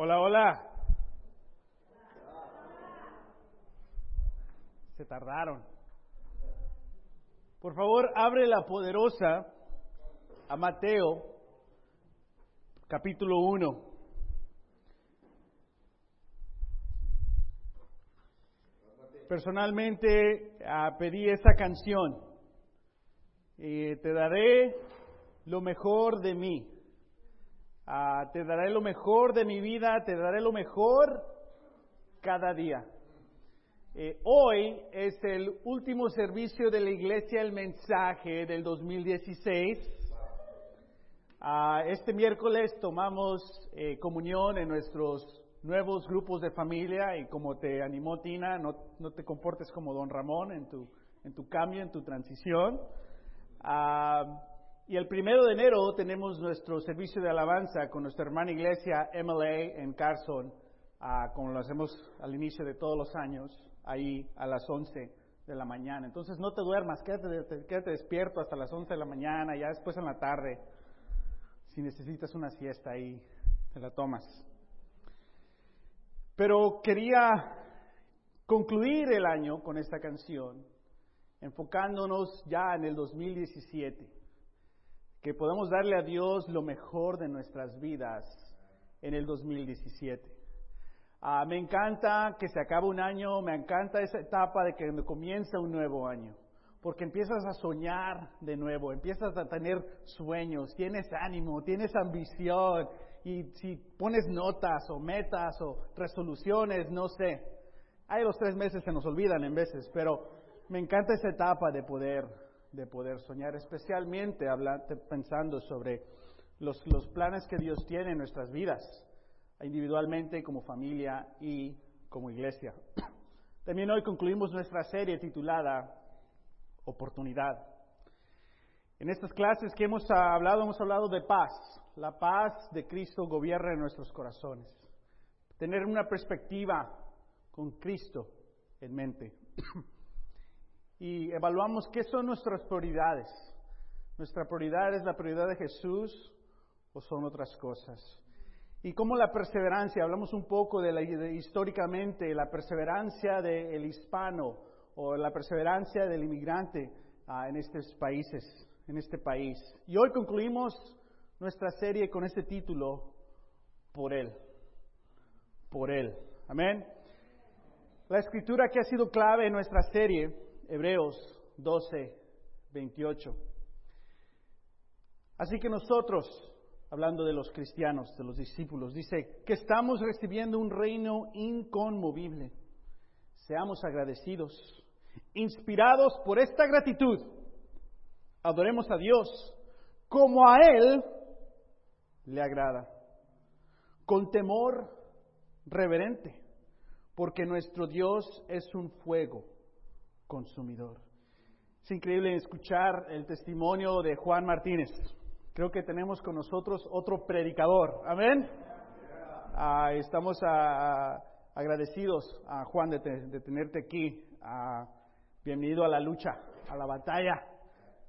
Hola, hola. Se tardaron. Por favor, abre la poderosa a Mateo, capítulo 1. Personalmente ah, pedí esa canción. y te daré lo mejor de mí. Ah, te daré lo mejor de mi vida, te daré lo mejor cada día. Eh, hoy es el último servicio de la Iglesia El Mensaje del 2016. Ah, este miércoles tomamos eh, comunión en nuestros nuevos grupos de familia y como te animó Tina, no, no te comportes como don Ramón en tu, en tu cambio, en tu transición. Ah, y el primero de enero tenemos nuestro servicio de alabanza con nuestra hermana iglesia MLA en Carson, ah, como lo hacemos al inicio de todos los años, ahí a las 11 de la mañana. Entonces no te duermas, quédate, quédate despierto hasta las 11 de la mañana, ya después en la tarde, si necesitas una siesta ahí, te la tomas. Pero quería concluir el año con esta canción, enfocándonos ya en el 2017 que podamos darle a Dios lo mejor de nuestras vidas en el 2017. Ah, me encanta que se acabe un año, me encanta esa etapa de que comienza un nuevo año, porque empiezas a soñar de nuevo, empiezas a tener sueños, tienes ánimo, tienes ambición, y si pones notas o metas o resoluciones, no sé, hay los tres meses se nos olvidan en veces, pero me encanta esa etapa de poder de poder soñar, especialmente pensando sobre los, los planes que Dios tiene en nuestras vidas, individualmente, como familia y como iglesia. También hoy concluimos nuestra serie titulada Oportunidad. En estas clases que hemos hablado, hemos hablado de paz. La paz de Cristo gobierna en nuestros corazones. Tener una perspectiva con Cristo en mente. y evaluamos qué son nuestras prioridades. ¿Nuestra prioridad es la prioridad de Jesús o son otras cosas? Y cómo la perseverancia, hablamos un poco de, la, históricamente, la perseverancia del hispano o la perseverancia del inmigrante ah, en estos países, en este país. Y hoy concluimos nuestra serie con este título, Por Él. Por Él. Amén. La escritura que ha sido clave en nuestra serie Hebreos 12, 28. Así que nosotros, hablando de los cristianos, de los discípulos, dice que estamos recibiendo un reino inconmovible. Seamos agradecidos, inspirados por esta gratitud. Adoremos a Dios como a Él le agrada, con temor reverente, porque nuestro Dios es un fuego consumidor. Es increíble escuchar el testimonio de Juan Martínez. Creo que tenemos con nosotros otro predicador. Amén. Ah, estamos ah, agradecidos a Juan de, tenerte aquí. Ah, bienvenido a la lucha, a la batalla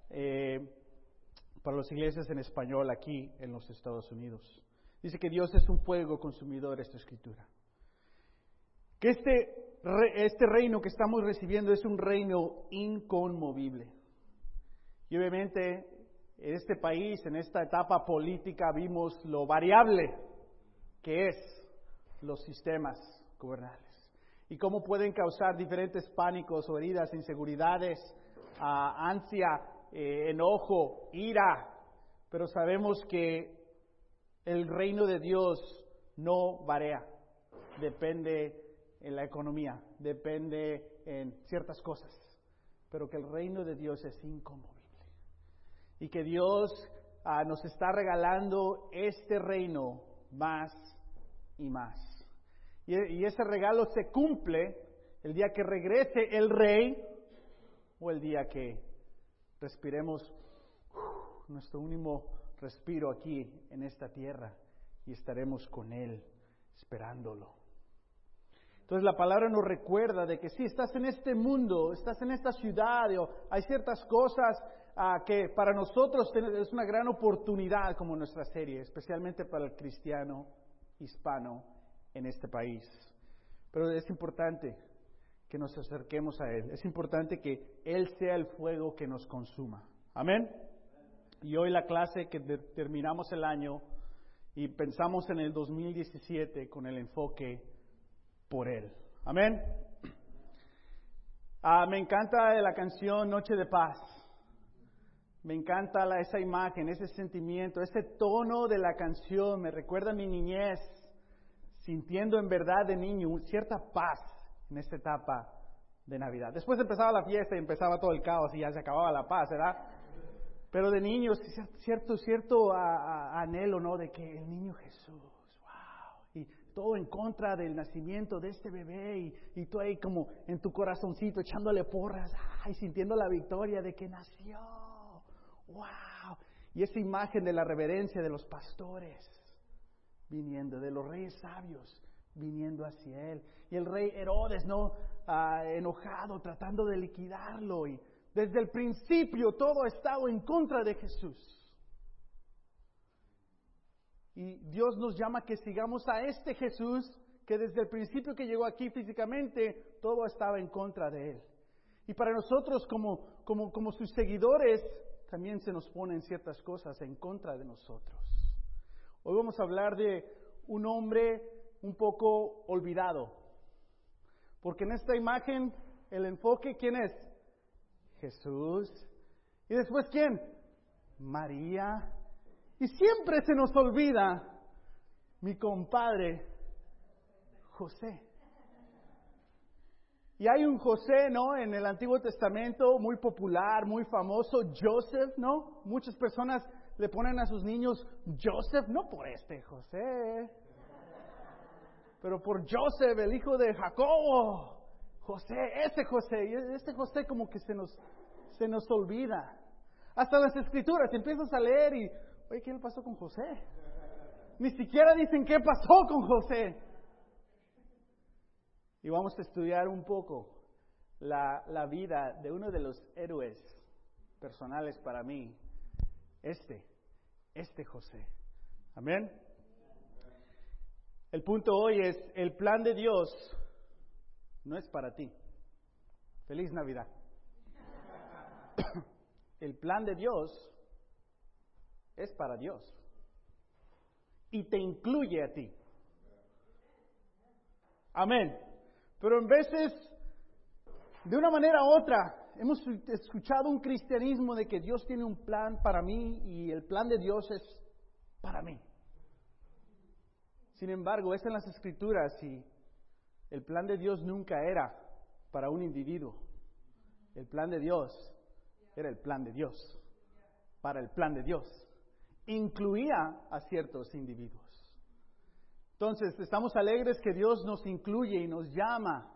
eh, para las iglesias en español aquí en los Estados Unidos. Dice que Dios es un fuego consumidor, esta escritura. Que este este reino que estamos recibiendo es un reino inconmovible. Y obviamente en este país, en esta etapa política, vimos lo variable que es los sistemas gubernales y cómo pueden causar diferentes pánicos o heridas, inseguridades, ah, ansia, eh, enojo, ira. Pero sabemos que el reino de Dios no varía, depende en la economía, depende en ciertas cosas, pero que el reino de Dios es inconmovible. Y que Dios ah, nos está regalando este reino más y más. Y, ese regalo se cumple el día que regrese el rey o el día que respiremos nuestro último respiro aquí en esta tierra y estaremos con Él esperándolo. Entonces la palabra nos recuerda de que si estás en este mundo, estás en esta ciudad, hay ciertas cosas ah, que para nosotros es una gran oportunidad como nuestra serie, especialmente para el cristiano hispano en este país. Pero es importante que nos acerquemos a Él. Es importante que Él sea el fuego que nos consuma. Amén. Y hoy la clase que terminamos el año y pensamos en el 2017 con el enfoque por Él. Amén. Ah, me encanta la canción Noche de Paz. Me encanta esa imagen, ese sentimiento, ese tono de la canción. Me recuerda a mi niñez, sintiendo en verdad de niño cierta paz en esta etapa de Navidad. Después empezaba la fiesta y empezaba todo el caos y ya se acababa la paz, ¿verdad? Pero de niños, cierto, cierto anhelo, ¿no? De que el niño Jesús, todo en contra del nacimiento de este bebé y, y tú ahí como en tu corazoncito echándole porras, ay, sintiendo la victoria de que nació, wow. Y esa imagen de la reverencia de los pastores viniendo, de los reyes sabios viniendo hacia él. Y el rey Herodes, ¿no? Ah, enojado, tratando de liquidarlo. Y desde el principio todo ha estado en contra de Jesús. Y Dios nos llama que sigamos a este Jesús que desde el principio que llegó aquí físicamente, todo estaba en contra de él. Y para nosotros como, como, como sus seguidores, también se nos ponen ciertas cosas en contra de nosotros. Hoy vamos a hablar de un hombre un poco olvidado. Porque en esta imagen el enfoque, ¿quién es? Jesús. ¿Y después quién? María. Y siempre se nos olvida mi compadre José. Y hay un José, ¿no? En el Antiguo Testamento, muy popular, muy famoso, Joseph, ¿no? Muchas personas le ponen a sus niños Joseph, no por este José, pero por Joseph, el hijo de Jacobo. José, ese José, y este José como que se nos, se nos olvida. Hasta las escrituras, empiezas a leer y, oye, ¿qué le pasó con José? Ni siquiera dicen qué pasó con José. Y vamos a estudiar un poco la, la vida de uno de los héroes personales para mí, este, este José. Amén. El punto hoy es, el plan de Dios no es para ti. Feliz Navidad. El plan de Dios es para Dios. Y te incluye a ti. Amén. Pero en veces, de una manera u otra, hemos escuchado un cristianismo de que Dios tiene un plan para mí y el plan de Dios es para mí. Sin embargo, es en las escrituras y el plan de Dios nunca era para un individuo. El plan de Dios era el plan de Dios, para el plan de Dios. Incluía a ciertos individuos. Entonces, estamos alegres que Dios nos incluye y nos llama.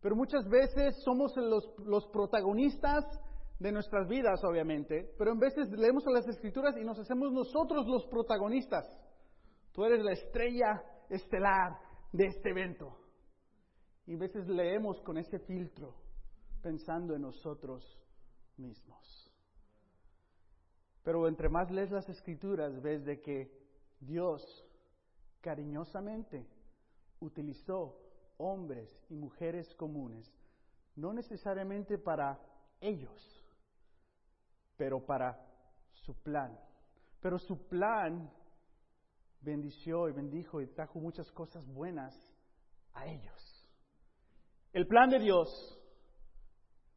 Pero muchas veces somos los, protagonistas de nuestras vidas, obviamente. Pero en veces leemos las escrituras y nos hacemos nosotros los protagonistas. Tú eres la estrella estelar de este evento. Y a veces leemos con ese filtro, pensando en nosotros mismos. Pero entre más lees las escrituras, ves de que Dios cariñosamente utilizó hombres y mujeres comunes, no necesariamente para ellos, pero para su plan. Pero su plan bendició y bendijo y trajo muchas cosas buenas a ellos. El plan de Dios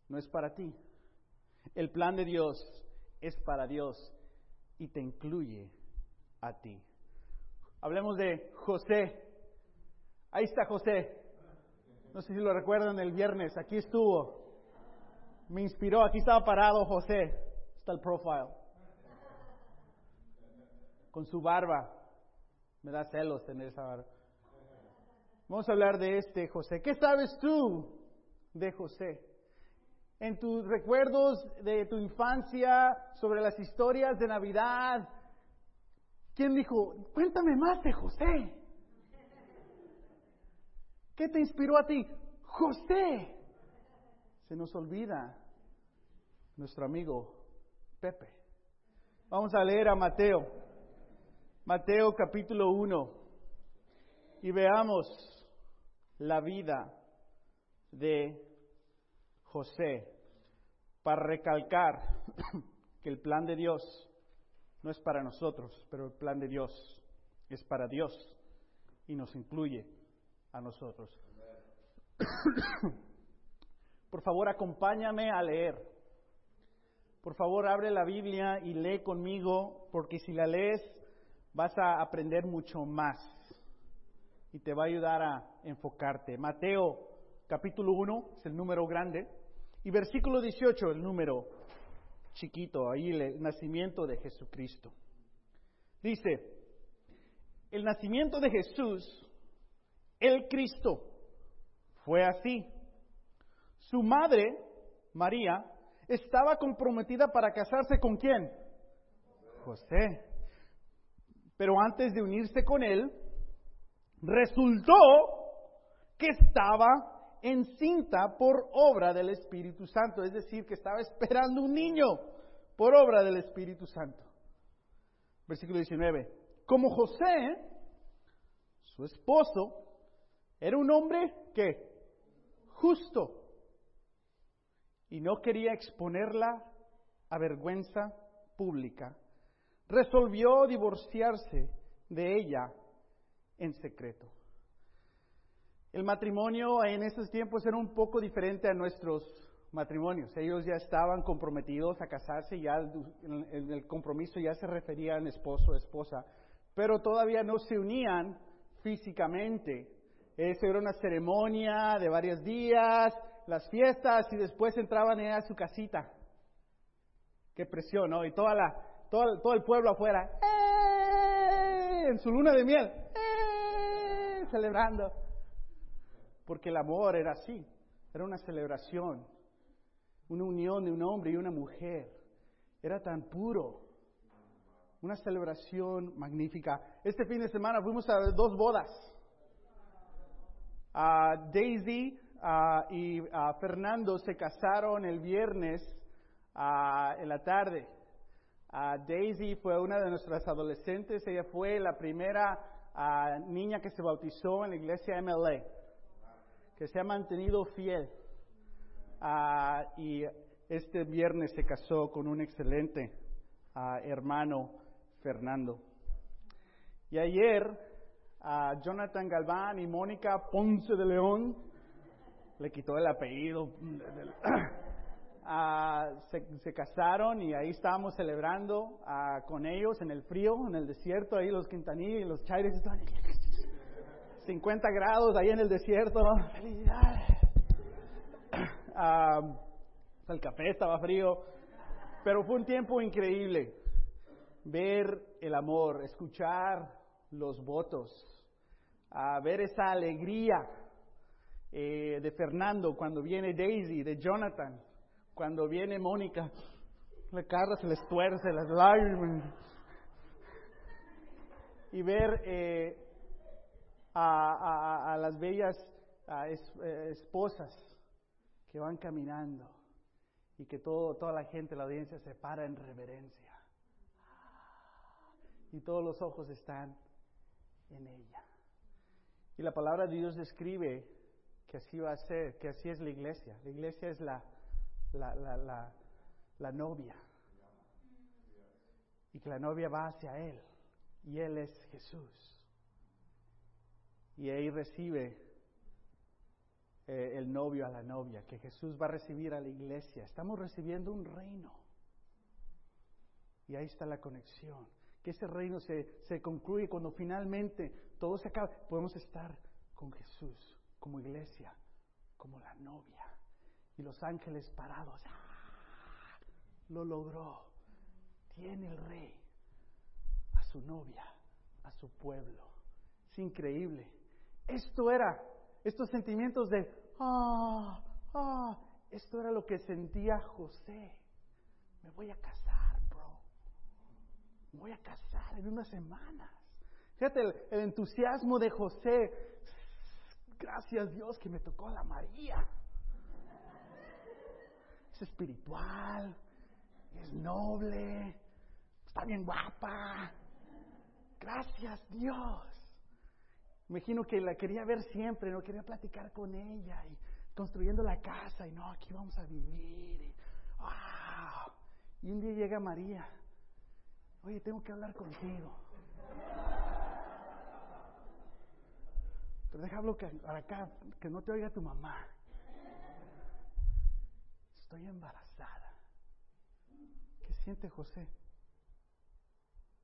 no es para ti. El plan de Dios es para Dios y te incluye a ti. Hablemos de José. Ahí está José. No sé si lo recuerdan el viernes. Aquí estuvo. Me inspiró. Aquí estaba parado José. Está el profile. Con su barba. Me da celos tener esa barba. Vamos a hablar de este José. ¿Qué sabes tú de José? En tus recuerdos de tu infancia, sobre las historias de Navidad, ¿quién dijo, cuéntame más de José? ¿Qué te inspiró a ti? José. Se nos olvida nuestro amigo Pepe. Vamos a leer a Mateo Mateo capítulo 1. y veamos la vida de José para recalcar que el plan de Dios no es para nosotros, pero el plan de Dios es para Dios y nos incluye a nosotros. Por favor, acompáñame a leer. Por favor, abre la Biblia y lee conmigo, porque si la lees vas a aprender mucho más y te va a ayudar a enfocarte. Mateo capítulo 1 es el número grande y versículo 18 el número chiquito, ahí el nacimiento de Jesucristo. Dice, el nacimiento de Jesús, el Cristo, fue así. Su madre, María, estaba comprometida para casarse con quién? José. Pero antes de unirse con él, resultó que estaba encinta por obra del Espíritu Santo, es decir, que estaba esperando un niño por obra del Espíritu Santo. Versículo 19. Como José, su esposo, era un hombre que justo y no quería exponerla a vergüenza pública, resolvió divorciarse de ella en secreto. El matrimonio en esos tiempos era un poco diferente a nuestros matrimonios. Ellos ya estaban comprometidos a casarse, ya el, el compromiso ya se refería a esposo esposa, pero todavía no se unían físicamente. Eso era una ceremonia de varios días, las fiestas y después entraban a su casita. Qué presión, ¿no? Y toda la, todo, todo el pueblo afuera, ¡eh! en su luna de miel, ¡eh! celebrando. Porque el amor era así, era una celebración, una unión de un hombre y una mujer. Era tan puro, una celebración magnífica. Este fin de semana fuimos a dos bodas. Daisy y Fernando se casaron el viernes en la tarde. Daisy fue una de nuestras adolescentes, ella fue la primera niña que se bautizó en la iglesia MLA, que se ha mantenido fiel. y este viernes se casó con un excelente hermano Fernando. Y ayer, Jonathan Galván y Mónica Ponce de León le quitó el apellido. Se, casaron y ahí estábamos celebrando con ellos en el frío, en el desierto, ahí los quintanillos y los chaires estaban 50 grados ahí en el desierto. ¡Felicidades! Ah, el café estaba frío, pero fue un tiempo increíble ver el amor, escuchar los votos, ver esa alegría eh, de Fernando, cuando viene Daisy, de Jonathan, cuando viene Mónica, la cara se les tuerce, las lágrimas. Y ver eh, a, las bellas eh, esposas que van caminando y que todo, toda la gente, la audiencia se para en reverencia. Y todos los ojos están en ella. Y la palabra de Dios describe que así va a ser, que así es la iglesia. La iglesia es la, la, la, la, novia. Y que la novia va hacia Él. Y Él es Jesús. Y ahí recibe eh, el novio a la novia, que Jesús va a recibir a la iglesia. Estamos recibiendo un reino. Y ahí está la conexión. Que ese reino se, se concluye cuando finalmente todo se acaba. Podemos estar con Jesús como iglesia, como la novia. Y los ángeles parados, ¡ah! lo logró. Tiene el rey a su novia, a su pueblo. Es increíble. Esto era, estos sentimientos de, ah, ah, esto era lo que sentía José. Me voy a casar, bro. Me voy a casar en unas semanas. Fíjate el, el entusiasmo de José Gracias Dios que me tocó la María. Es espiritual, es noble, está bien guapa. Gracias Dios. Imagino que la quería ver siempre, no quería platicar con ella y construyendo la casa y no, aquí vamos a vivir. Y, y un día llega María, oye, tengo que hablar contigo. Pero déjalo para acá, que no te oiga tu mamá. Estoy embarazada. ¿Qué siente José?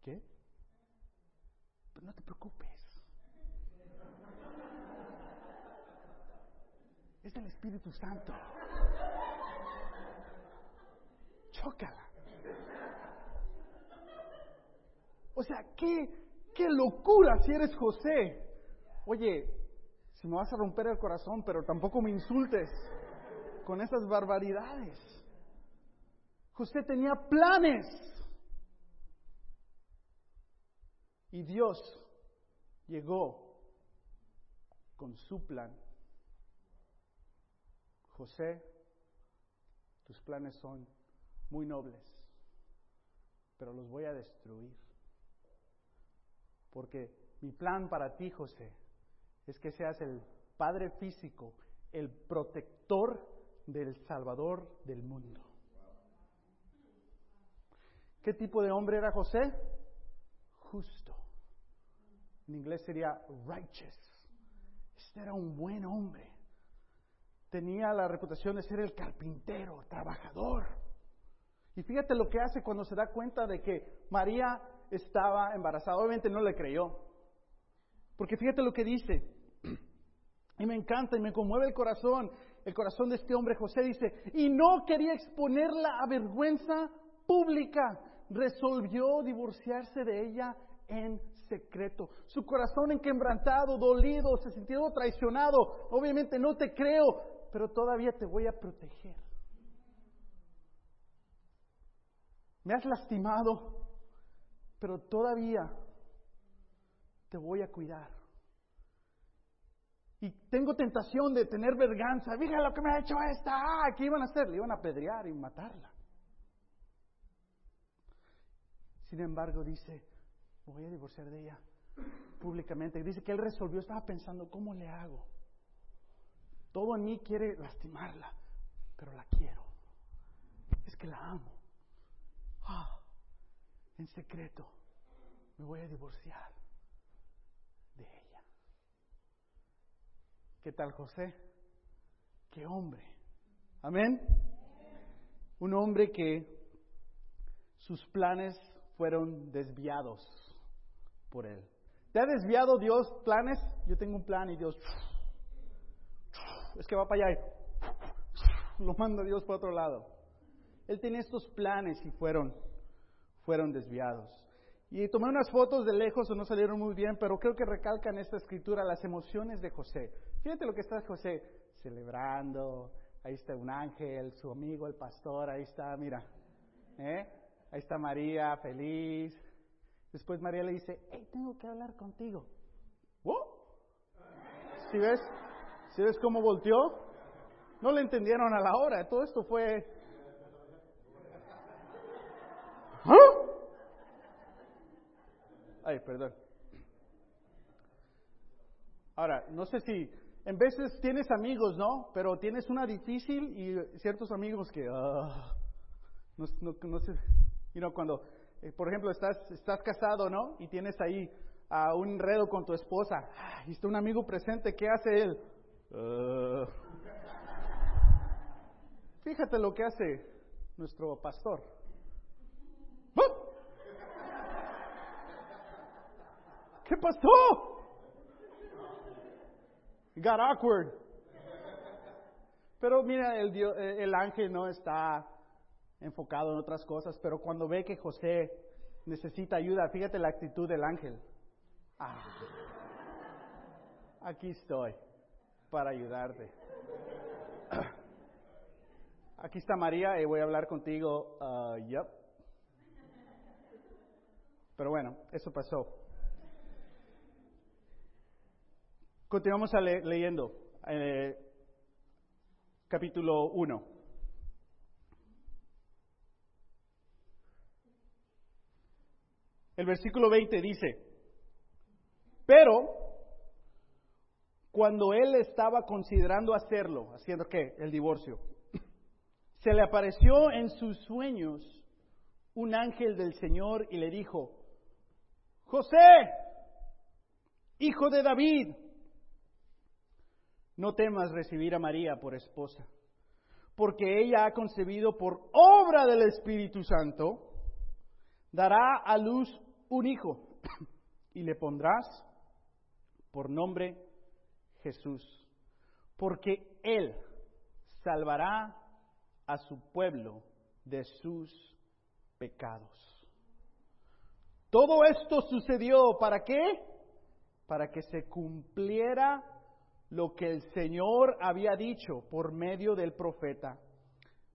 ¿Qué? Pero no te preocupes. Es el Espíritu Santo. Chócala. O sea, qué, qué locura si eres José. Oye, si me vas a romper el corazón, pero tampoco me insultes con esas barbaridades. José tenía planes. Y Dios llegó con su plan. José, tus planes son muy nobles, pero los voy a destruir. Porque mi plan para ti, José, es que seas el padre físico, el protector del Salvador del mundo. ¿Qué tipo de hombre era José? Justo. En inglés sería righteous. Este era un buen hombre. Tenía la reputación de ser el carpintero, trabajador. Y fíjate lo que hace cuando se da cuenta de que María estaba embarazada. Obviamente no le creyó. Porque fíjate lo que dice. Y me encanta y me conmueve el corazón, el corazón de este hombre José dice, y no quería exponerla a vergüenza pública, resolvió divorciarse de ella en secreto. Su corazón enquebrantado, dolido, se sintió traicionado. Obviamente no te creo, pero todavía te voy a proteger. Me has lastimado, pero todavía te voy a cuidar. Y tengo tentación de tener verganza. Mira lo que me ha hecho esta. Ah, ¿Qué iban a hacer? Le iban a apedrear y matarla. Sin embargo, dice, voy a divorciar de ella públicamente. Dice que él resolvió, estaba pensando, ¿cómo le hago? Todo en mí quiere lastimarla, pero la quiero. Es que la amo. Ah, en secreto, me voy a divorciar. ¿Qué tal José? ¿Qué hombre? Amén. Un hombre que sus planes fueron desviados por él. ¿Te ha desviado Dios planes? Yo tengo un plan y Dios es que va para allá y lo manda Dios para otro lado. Él tenía estos planes y fueron fueron desviados. Y tomé unas fotos de lejos, no salieron muy bien, pero creo que recalcan esta escritura las emociones de José. Fíjate lo que está José celebrando. Ahí está un ángel, su amigo, el pastor, ahí está, mira. ¿eh? Ahí está María, feliz. Después María le dice, hey, tengo que hablar contigo. ¿Oh? ¿Sí ves? ¿Sí ves cómo volteó? No le entendieron a la hora. Todo esto fue... ¿Ah? Ay, perdón. Ahora, no sé si en veces tienes amigos, ¿no? Pero tienes una difícil y ciertos amigos que, ah, no, sé, you know, cuando, eh, por ejemplo, estás, casado, ¿no? Y tienes ahí a un enredo con tu esposa, y está un amigo presente, ¿qué hace él? Ah. Fíjate lo que hace nuestro pastor. ¿Qué pasó? Got awkward. Pero mira, el, eh, el ángel no está enfocado en otras cosas, pero cuando ve que José necesita ayuda, fíjate la actitud del ángel. Ah, aquí estoy para ayudarte. Aquí está María y voy a hablar contigo. Uh, yep. Pero bueno, eso pasó. Continuamos leyendo. Eh, capítulo 1. El versículo 20 dice, pero cuando él estaba considerando hacerlo, haciendo qué? El divorcio, se le apareció en sus sueños un ángel del Señor y le dijo, José, hijo de David, no temas recibir a María por esposa, porque ella ha concebido por obra del Espíritu Santo, dará a luz un hijo y le pondrás por nombre Jesús, porque Él salvará a su pueblo de sus pecados. Todo esto sucedió para qué? Para que se cumpliera lo que el Señor había dicho por medio del profeta.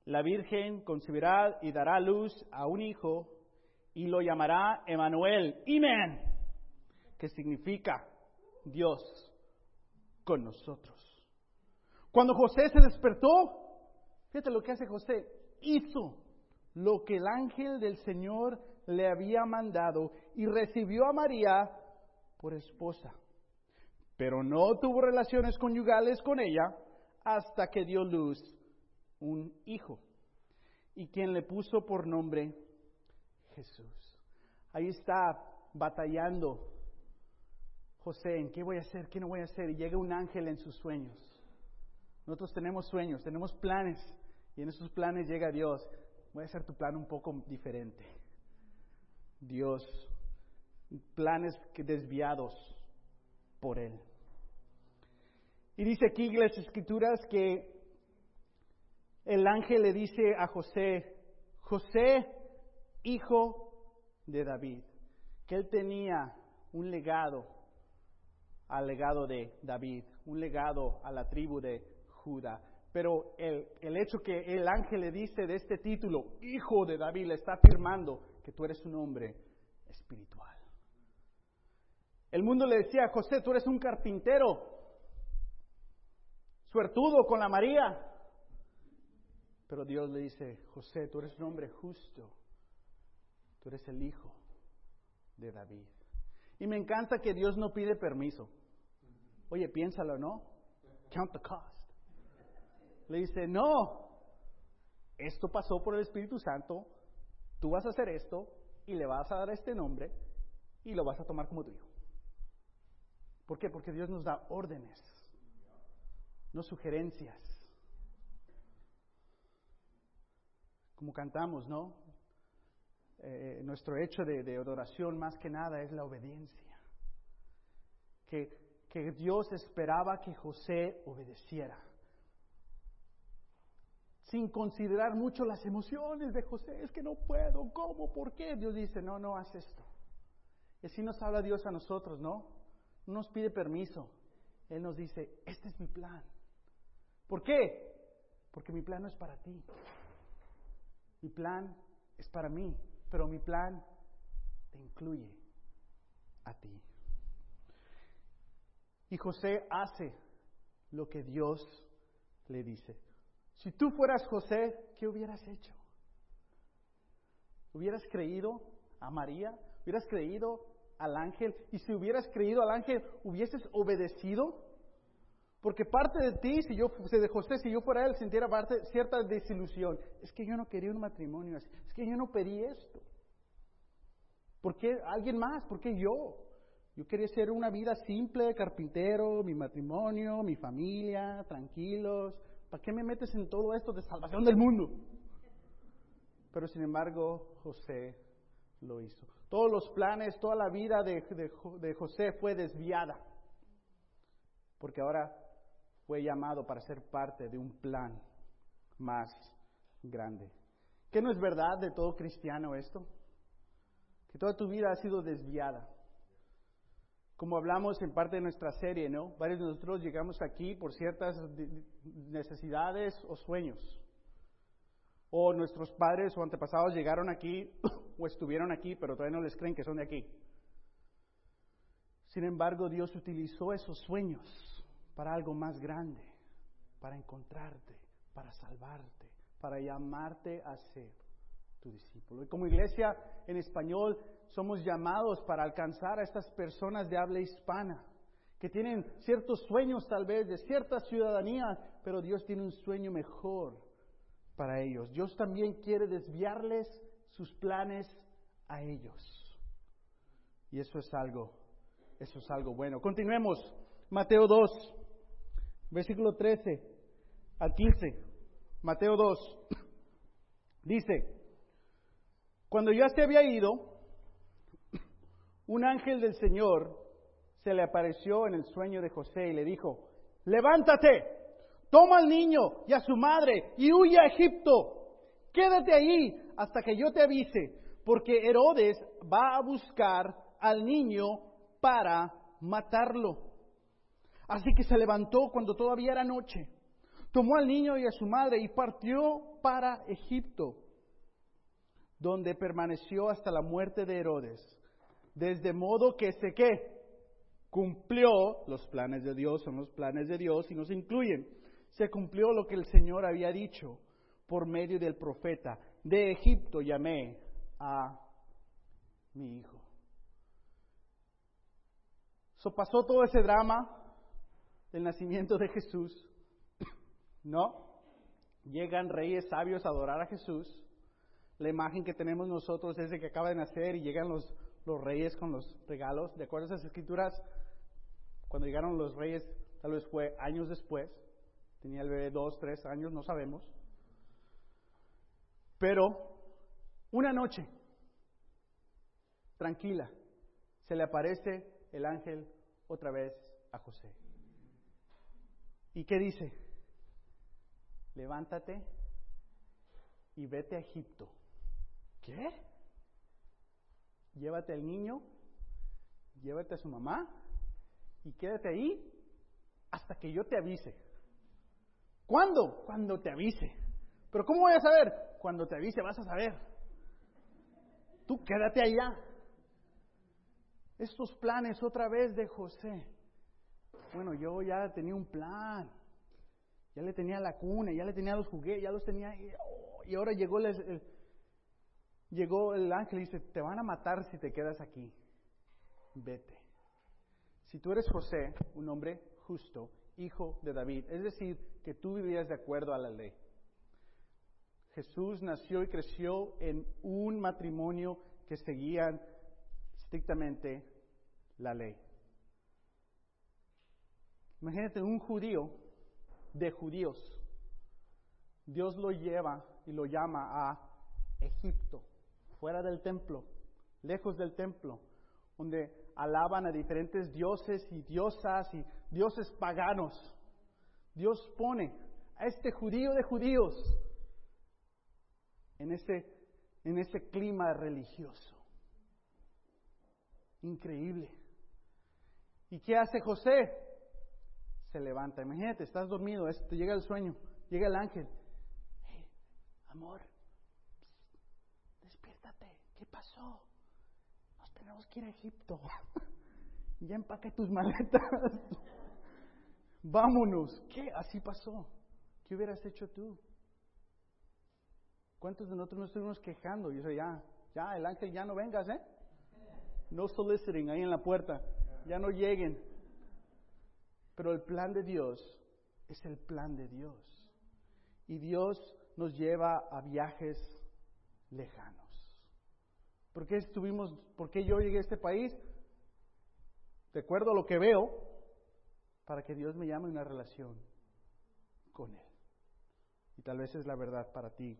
La Virgen concebirá y dará luz a un hijo y lo llamará Emanuel, Imen, que significa Dios con nosotros. Cuando José se despertó, fíjate lo que hace José, hizo lo que el ángel del Señor le había mandado y recibió a María por esposa. Pero no tuvo relaciones conyugales con ella hasta que dio luz un hijo y quien le puso por nombre Jesús. Ahí está batallando José, ¿en qué voy a hacer? ¿Qué no voy a hacer? Y llega un ángel en sus sueños. Nosotros tenemos sueños, tenemos planes, y en esos planes llega Dios. Voy a hacer tu plan un poco diferente. Dios, planes desviados por Él. Y dice aquí las escrituras que el ángel le dice a José, José, hijo de David, que él tenía un legado al legado de David, un legado a la tribu de Judá. Pero el, el, hecho que el ángel le dice de este título, hijo de David, le está afirmando que tú eres un hombre espiritual. El mundo le decía, José, tú eres un carpintero, suertudo con la María. Pero Dios le dice, José, tú eres un hombre justo, tú eres el hijo de David. Y me encanta que Dios no pide permiso. Oye, piénsalo, ¿no? Count the cost. Le dice, no, esto pasó por el Espíritu Santo, tú vas a hacer esto y le vas a dar este nombre y lo vas a tomar como tu hijo. ¿Por qué? Porque Dios nos da órdenes, no sugerencias. Como cantamos, ¿no? Eh, nuestro hecho de, de adoración más que nada es la obediencia. Que que Dios esperaba que José obedeciera. Sin considerar mucho las emociones de José, es que no puedo, ¿cómo? ¿Por qué? Dios dice, no, no haz esto. Y así nos habla Dios a nosotros, ¿no? No nos pide permiso. Él nos dice, este es mi plan. ¿Por qué? Porque mi plan no es para ti. Mi plan es para mí, pero mi plan te incluye a ti. Y José hace lo que Dios le dice. Si tú fueras José, ¿qué hubieras hecho? ¿Hubieras creído a María? ¿Hubieras creído al ángel? Y si hubieras creído al ángel, ¿hubieses obedecido? Porque parte de ti, si yo de José, si yo fuera él, sintiera parte, cierta desilusión. Es que yo no quería un matrimonio así. Es que yo no pedí esto. ¿Por qué alguien más? ¿Por qué yo? Yo quería ser una vida simple de carpintero, mi matrimonio, mi familia, tranquilos. ¿Para qué me metes en todo esto de salvación del mundo? Pero sin embargo, José lo hizo. Todos los planes, toda la vida de, de José fue desviada. Porque ahora fue llamado para ser parte de un plan más grande. ¿Qué no es verdad de todo cristiano esto? Que toda tu vida ha sido desviada como hablamos en parte de nuestra serie, ¿no? Varios de nosotros llegamos aquí por ciertas necesidades o sueños. O nuestros padres o antepasados llegaron aquí o estuvieron aquí, pero todavía no les creen que son de aquí. Sin embargo, Dios utilizó esos sueños para algo más grande, para encontrarte, para salvarte, para llamarte a ser tu discípulo. Y como iglesia en español somos llamados para alcanzar a estas personas de habla hispana que tienen ciertos sueños tal vez de cierta ciudadanía, pero Dios tiene un sueño mejor para ellos. Dios también quiere desviarles sus planes a ellos. Y eso es algo, eso es algo bueno. Continuemos. Mateo 2, versículo 13 al 15. Mateo 2. Dice, cuando ya se había ido, un ángel del Señor se le apareció en el sueño de José y le dijo, levántate, toma al niño y a su madre y huye a Egipto. Quédate ahí hasta que yo te avise, porque Herodes va a buscar al niño para matarlo. Así que se levantó cuando todavía era noche, tomó al niño y a su madre y partió para Egipto, donde permaneció hasta la muerte de Herodes, desde modo que se que cumplió los planes de Dios, son los planes de Dios y nos incluyen. Se cumplió lo que el Señor había dicho por medio del profeta. De Egipto llamé a mi hijo. So pasó todo ese drama del nacimiento de Jesús, ¿no? Llegan reyes sabios a adorar a Jesús. La imagen que tenemos nosotros es de que acaba de nacer y llegan los, los reyes con los regalos. De acuerdo a esas escrituras, cuando llegaron los reyes, tal vez fue años después, tenía el bebé dos, tres años, no sabemos. Pero una noche, tranquila, se le aparece el ángel otra vez a José. ¿Y qué dice? Levántate y vete a Egipto. ¿Qué? Llévate al niño, llévate a su mamá y quédate ahí hasta que yo te avise. ¿Cuándo? Cuando te avise. Pero ¿cómo voy a saber? Cuando te avise vas a saber. Tú quédate allá. Estos planes otra vez de José. Bueno, yo ya tenía un plan. Ya le tenía la cuna, ya le tenía los juguetes, ya los tenía. Y, oh, y ahora llegó el, llegó el ángel y dice, te van a matar si te quedas aquí. Vete. Si tú eres José, un hombre justo, hijo de David, es decir, que tú vivías de acuerdo a la ley. Jesús nació y creció en un matrimonio que seguían estrictamente la ley. Imagínate un judío de judíos. Dios lo lleva y lo llama a Egipto, fuera del templo, lejos del templo, donde alaban a diferentes dioses y diosas y dioses paganos. Dios pone a este judío de judíos en ese, en ese clima religioso. Increíble. ¿Y qué hace José? Se levanta. Imagínate, estás dormido, te llega el sueño, llega el ángel. amor, despiértate, ¿qué pasó? tenemos que ir a Egipto. ya empaque tus maletas. Vámonos. ¿Qué? Así pasó. ¿Qué hubieras hecho tú? ¿Cuántos de nosotros nos estuvimos quejando? Y yo ya, ya, el ángel ya no vengas, ¿eh? No soliciting ahí en la puerta. Ya no lleguen. Pero el plan de Dios es el plan de Dios. Y Dios nos lleva a viajes lejanos. ¿Por qué estuvimos, por qué yo llegué a este país? De acuerdo a lo que veo, para que Dios me llame una relación con Él. Y tal vez es la verdad para ti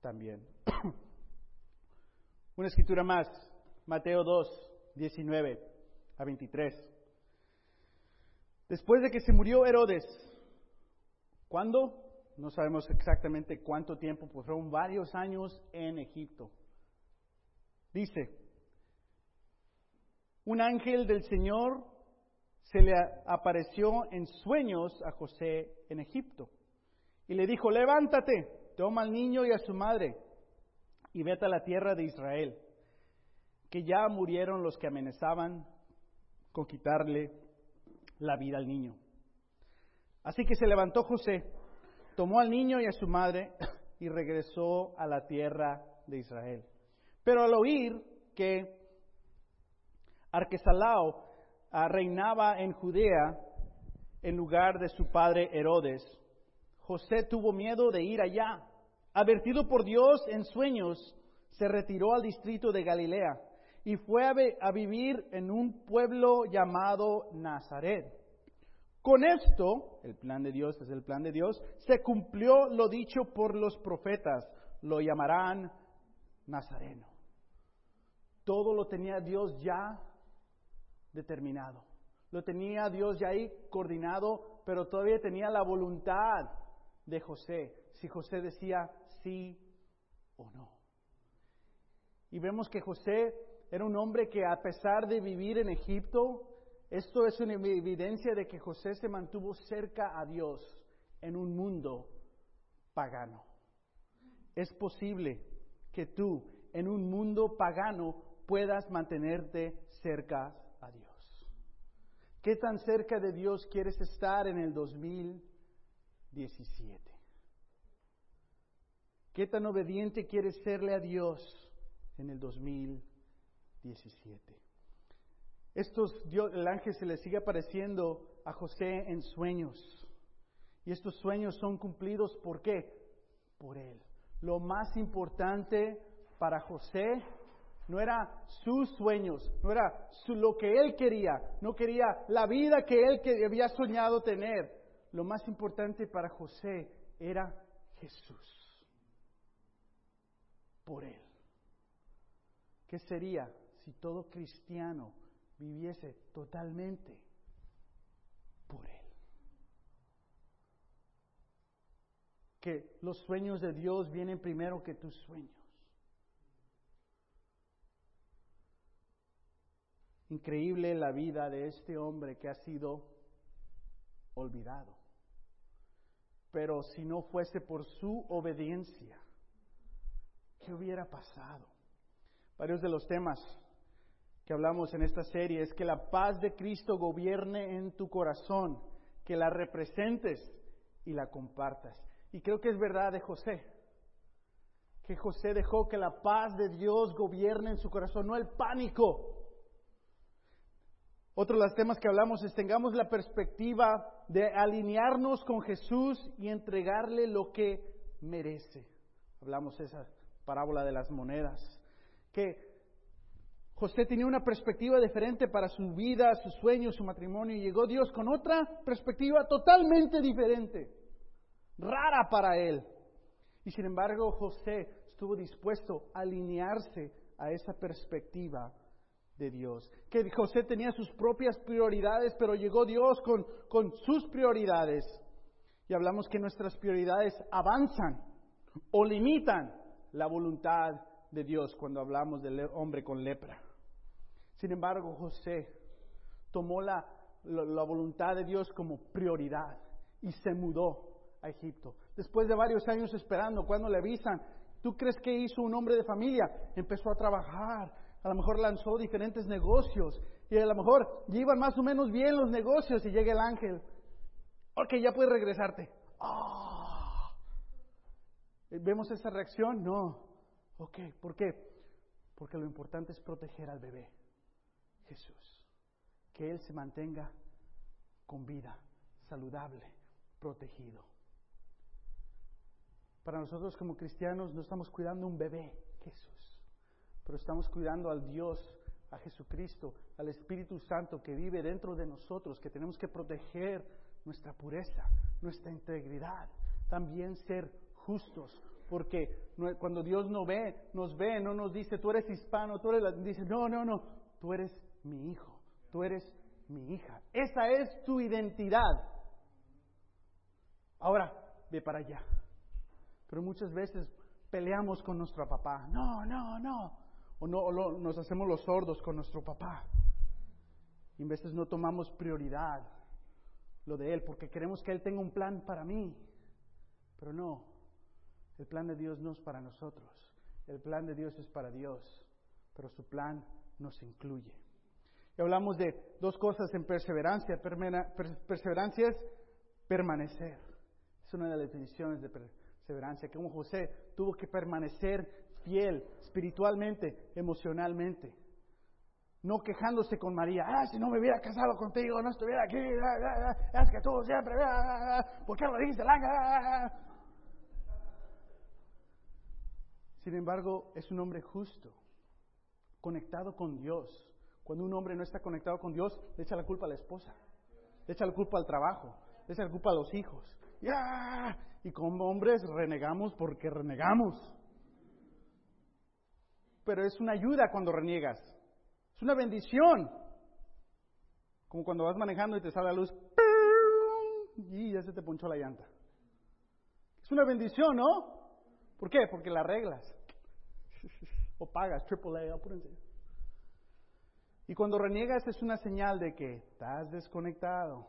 también. una escritura más, Mateo 2, 19 a 23. Después de que se murió Herodes, ¿cuándo? No sabemos exactamente cuánto tiempo, pues fueron varios años en Egipto. Dice, un ángel del Señor se le apareció en sueños a José en Egipto y le dijo, levántate, toma al niño y a su madre y vete a la tierra de Israel, que ya murieron los que amenazaban con quitarle la vida al niño. Así que se levantó José, tomó al niño y a su madre y regresó a la tierra de Israel. Pero al oír que Arquesalao ah, reinaba en Judea en lugar de su padre Herodes, José tuvo miedo de ir allá. Advertido por Dios en sueños, se retiró al distrito de Galilea y fue a, vivir en un pueblo llamado Nazaret. Con esto, el plan de Dios es el plan de Dios, se cumplió lo dicho por los profetas, lo llamarán Nazareno. Todo lo tenía Dios ya determinado. Lo tenía Dios ya ahí coordinado, pero todavía tenía la voluntad de José, si José decía sí o no. Y vemos que José era un hombre que a pesar de vivir en Egipto, esto es una evidencia de que José se mantuvo cerca a Dios en un mundo pagano. Es posible que tú en un mundo pagano puedas mantenerte cerca a Dios. ¿Qué tan cerca de Dios quieres estar en el 2017? ¿Qué tan obediente quieres serle a Dios en el 2017? Estos, el ángel se le sigue apareciendo a José en sueños. Y estos sueños son cumplidos por qué? Por él. Lo más importante para José no era sus sueños, no era lo que él quería, no quería la vida que él había soñado tener. Lo más importante para José era Jesús, por él. ¿Qué sería si todo cristiano viviese totalmente por él? Que los sueños de Dios vienen primero que tus sueños. Increíble la vida de este hombre que ha sido olvidado. Pero si no fuese por su obediencia, ¿qué hubiera pasado? Varios de los temas que hablamos en esta serie es que la paz de Cristo gobierne en tu corazón, que la representes y la compartas. Y creo que es verdad de José, que José dejó que la paz de Dios gobierne en su corazón, no el pánico, otro de los temas que hablamos es tengamos la perspectiva de alinearnos con Jesús y entregarle lo que merece. Hablamos esa parábola de las monedas. Que José tenía una perspectiva diferente para su vida, sus sueños, su matrimonio, y llegó Dios con otra perspectiva totalmente diferente, rara para él. Y sin embargo, José estuvo dispuesto a alinearse a esa perspectiva de Dios. Que José tenía sus propias prioridades, pero llegó Dios con, con sus prioridades. Y hablamos que nuestras prioridades avanzan o limitan la voluntad de Dios cuando hablamos del hombre con lepra. Sin embargo, José tomó la, la, voluntad de Dios como prioridad y se mudó a Egipto. Después de varios años esperando, cuando le avisan, ¿tú crees que hizo un hombre de familia? Empezó a trabajar, a lo mejor lanzó diferentes negocios y a lo mejor iban más o menos bien los negocios y llega el ángel. Ok, ya puedes regresarte. Ah. ¿Vemos esa reacción? No. Ok, ¿por qué? Porque lo importante es proteger al bebé, Jesús. Que Él se mantenga con vida, saludable, protegido. Para nosotros como cristianos no estamos cuidando un bebé, Jesús pero estamos cuidando al Dios, a Jesucristo, al Espíritu Santo que vive dentro de nosotros, que tenemos que proteger nuestra pureza, nuestra integridad, también ser justos, porque cuando Dios nos ve, nos ve, no nos dice, tú eres hispano, tú eres, dice, no, no, no, tú eres mi hijo, tú eres mi hija. Esa es tu identidad. Ahora, ve para allá. Pero muchas veces peleamos con nuestro papá. No, no, no o no nos hacemos los sordos con nuestro papá. Y en veces no tomamos prioridad lo de Él porque queremos que Él tenga un plan para mí. Pero no, el plan de Dios no es para nosotros. El plan de Dios es para Dios, pero su plan nos incluye. Y hablamos de dos cosas en perseverancia. Perseverancia es permanecer. Es una de las definiciones de perseverancia. Como José tuvo que permanecer fiel espiritualmente, emocionalmente. no quejándose con María, ah, si no me hubiera casado contigo, no estuviera aquí, ah, ah, ah, es que tú siempre, ¿por qué lo dijiste? Sin embargo, es un hombre justo, conectado con Dios. Cuando un hombre no está conectado con Dios, le echa la culpa a la esposa, le echa la culpa al trabajo, le echa la culpa a los hijos. Y como hombres renegamos porque renegamos. Pero es una ayuda cuando reniegas. Es una bendición. Como cuando vas manejando y te sale la luz y ya se te ponchó la llanta. Es una bendición, ¿no? ¿Por qué? Porque la arreglas. O pagas, AAA, apúrense. Y cuando reniegas es una señal de que estás desconectado.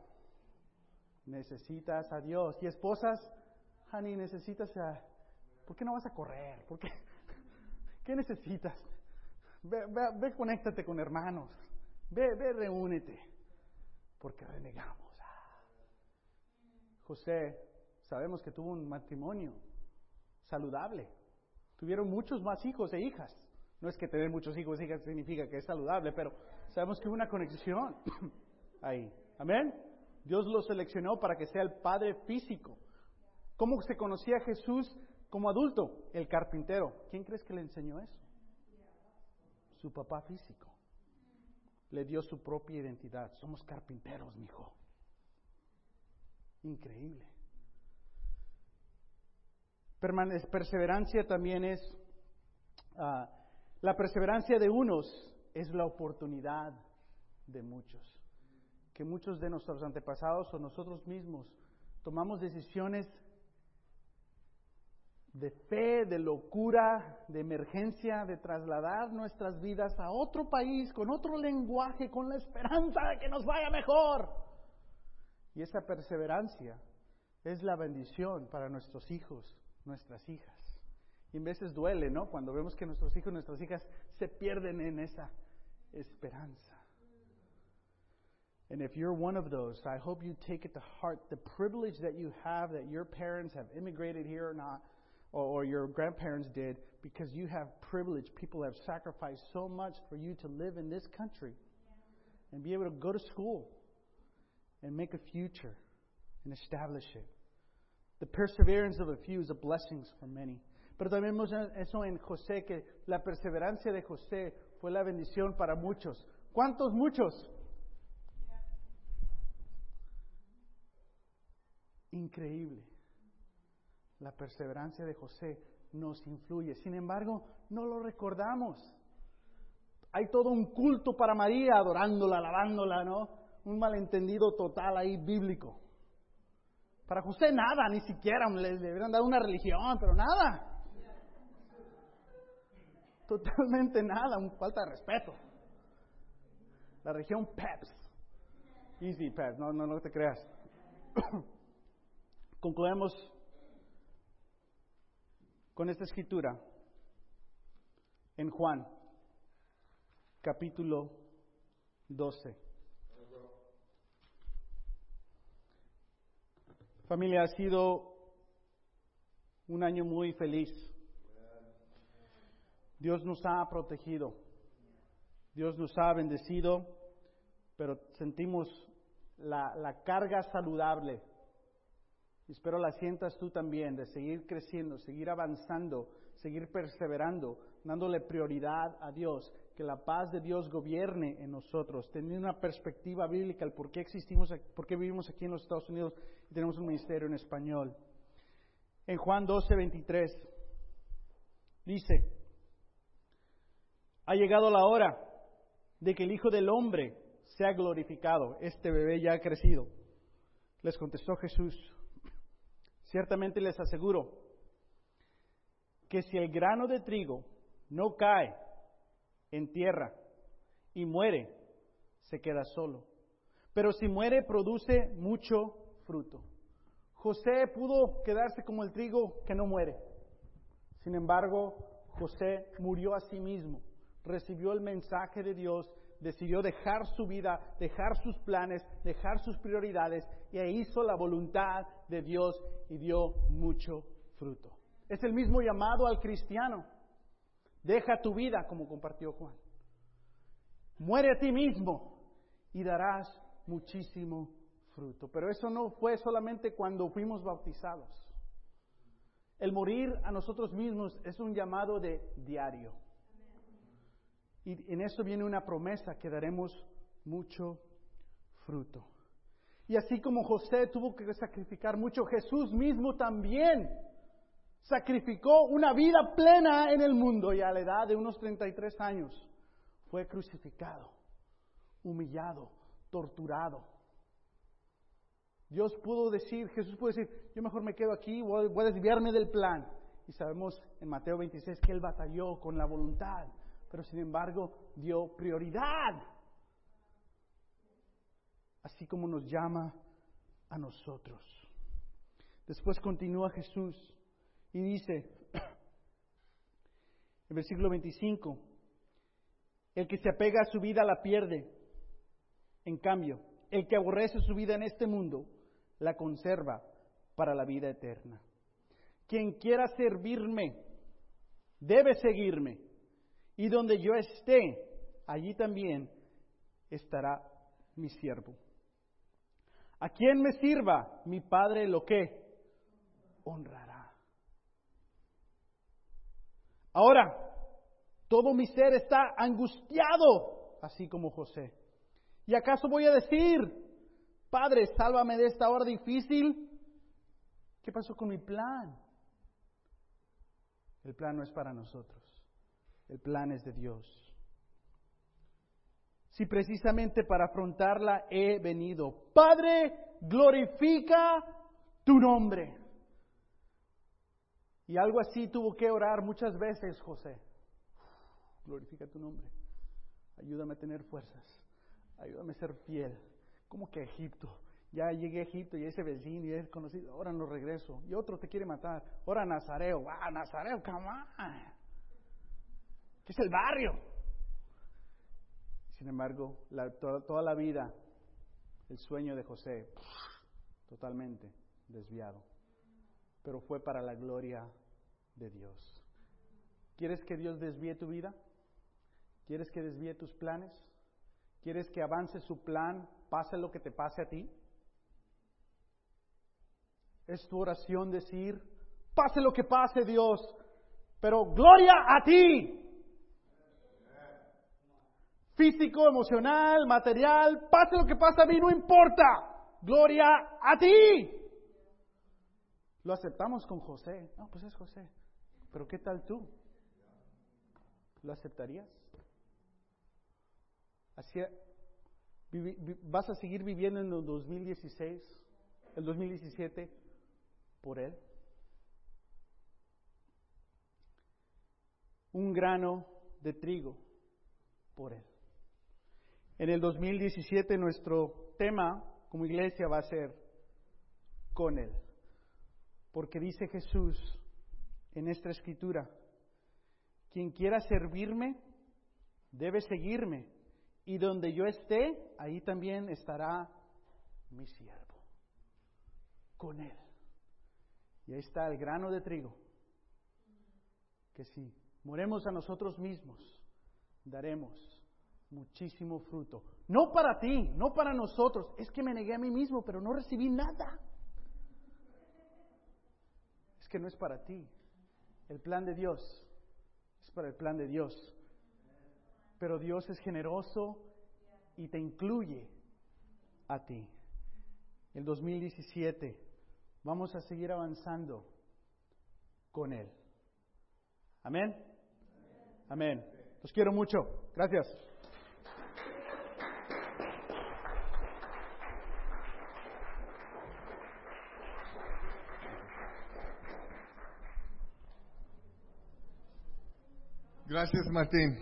Necesitas a Dios. Y esposas, honey, necesitas a... ¿Por qué no vas a correr? ¿Por qué? ¿Qué necesitas? Ve, ve, conéctate con hermanos. Ve, ve, reúnete. Porque renegamos. José, sabemos que tuvo un matrimonio saludable. Tuvieron muchos más hijos e hijas. No es que tener muchos hijos e hijas significa que es saludable, pero sabemos que hubo una conexión ahí. Amén. Dios lo seleccionó para que sea el padre físico. ¿Cómo se conocía Jesús como adulto? El carpintero. ¿Quién crees que le enseñó eso? Su papá físico. Le dio su propia identidad. Somos carpinteros, mi hijo. Increíble. perseverancia también es, ah, la perseverancia de unos es la oportunidad de muchos. Que muchos de nuestros antepasados o nosotros mismos tomamos decisiones de fe, de locura, de emergencia, de trasladar nuestras vidas a otro país, con otro lenguaje, con la esperanza de que nos vaya mejor. Y esa perseverancia es la bendición para nuestros hijos, nuestras hijas. Y en veces duele, ¿no? Cuando vemos que nuestros hijos, nuestras hijas se pierden en esa esperanza. And if you're one of those, I hope you take it to heart the privilege that you have that your parents have immigrated here or not, or, or your grandparents did, because you have privilege. People have sacrificed so much for you to live in this country and be able to go to school and make a future and establish it. The perseverance of a few is a blessing for many. Pero también vemos eso en José, que la perseverancia de José fue la bendición para muchos. ¿Cuántos muchos? Increíble. La perseverancia de José nos influye. Sin embargo, no lo recordamos. Hay todo un culto para María, adorándola, alabándola, ¿no? un malentendido total ahí bíblico. Para José nada, ni siquiera le deberían dar una religión, pero nada. Totalmente nada, un falta de respeto. La región Peps. Easy Peps, no, no, no te creas. Concluemos con esta escritura en Juan, capítulo 12. Familia, ha sido un año muy feliz. Dios nos ha protegido, Dios nos ha bendecido, pero sentimos la, la carga saludable. Espero la sientas tú también, de seguir creciendo, seguir avanzando, seguir perseverando, dándole prioridad a Dios, que la paz de Dios gobierne en nosotros, teniendo una perspectiva bíblica, el por qué existimos, por qué vivimos aquí en los Estados Unidos tenemos un ministerio en español. En Juan 12, 23 dice, ha llegado la hora de que el Hijo del Hombre sea glorificado. Este bebé ya ha crecido. Les contestó Jesús, ciertamente les aseguro que si el grano de trigo no cae en tierra y muere, se queda solo. Pero si muere, produce mucho fruto. José pudo quedarse como el trigo que no muere. Sin embargo, José murió a sí mismo, recibió el mensaje de Dios, decidió dejar su vida, dejar sus planes, dejar sus prioridades y hizo la voluntad de Dios y dio mucho fruto. Es el mismo llamado al cristiano. Deja tu vida, como compartió Juan. muere a ti mismo y darás muchísimo fruto. Pero eso no fue solamente cuando fuimos bautizados. El morir a nosotros mismos es un llamado de diario. Y en eso viene una promesa que daremos mucho fruto. Y así como José tuvo que sacrificar mucho, Jesús mismo también sacrificó una vida plena en el mundo y a la edad de unos 33 años fue crucificado, humillado, torturado. Dios pudo decir, Jesús pudo decir, yo mejor me quedo aquí, voy, a desviarme del plan. Y sabemos en Mateo 26 que él batalló con la voluntad, pero sin embargo dio prioridad. Así como nos llama a nosotros. Después continúa Jesús y dice, en versículo 25, el que se apega a su vida la pierde. En cambio, el que aborrece su vida en este mundo la conserva para la vida eterna. Quien quiera servirme debe seguirme. Y donde yo esté, allí también estará mi siervo. A quien me sirva, mi Padre lo que honrará. Ahora, todo mi ser está angustiado, así como José. ¿Y acaso voy a decir, Padre, sálvame de esta hora difícil? ¿Qué pasó con mi plan? El plan no es para nosotros, el plan es de Dios. Si precisamente para afrontarla he venido, Padre, glorifica tu nombre. Y algo así tuvo que orar muchas veces José glorifica tu nombre. Ayúdame a tener fuerzas. Ayúdame a ser fiel. Como que Egipto. Ya llegué a Egipto y ese vecino y es conocido. Ahora no regreso. Y otro te quiere matar. Ahora Nazareo. Ah, Nazareo, come on. Es el barrio. Sin embargo, toda, toda la vida, el sueño de José, totalmente desviado. Pero fue para la gloria de Dios. ¿Quieres que Dios desvíe tu vida? ¿Quieres que desvíe tus planes? ¿Quieres que avance su plan, pase lo que te pase a ti? Es tu oración decir, pase lo que pase Dios, pero gloria a ti. Físico, emocional, material, pase lo que pase a mí, no importa. Gloria a ti. Lo aceptamos con José. No, pues es José. Pero ¿qué tal tú? ¿Lo aceptarías? ¿Vas a seguir viviendo en el 2016, el 2017, por Él? Un grano de trigo por Él. En el 2017 nuestro tema como iglesia va a ser con Él. Porque dice Jesús en esta escritura, quien quiera servirme, debe seguirme y donde yo esté, ahí también estará mi siervo, con él. Y ahí está el grano de trigo, que si moremos a nosotros mismos, daremos muchísimo fruto. No para ti, no para nosotros, es que me negué a mí mismo, pero no recibí nada. Es que no es para ti. El plan de Dios es para el plan de Dios pero Dios es generoso y te incluye a ti. El 2017 vamos a seguir avanzando con Él. Amén. Amén. Los quiero mucho. Gracias. Gracias, Martín.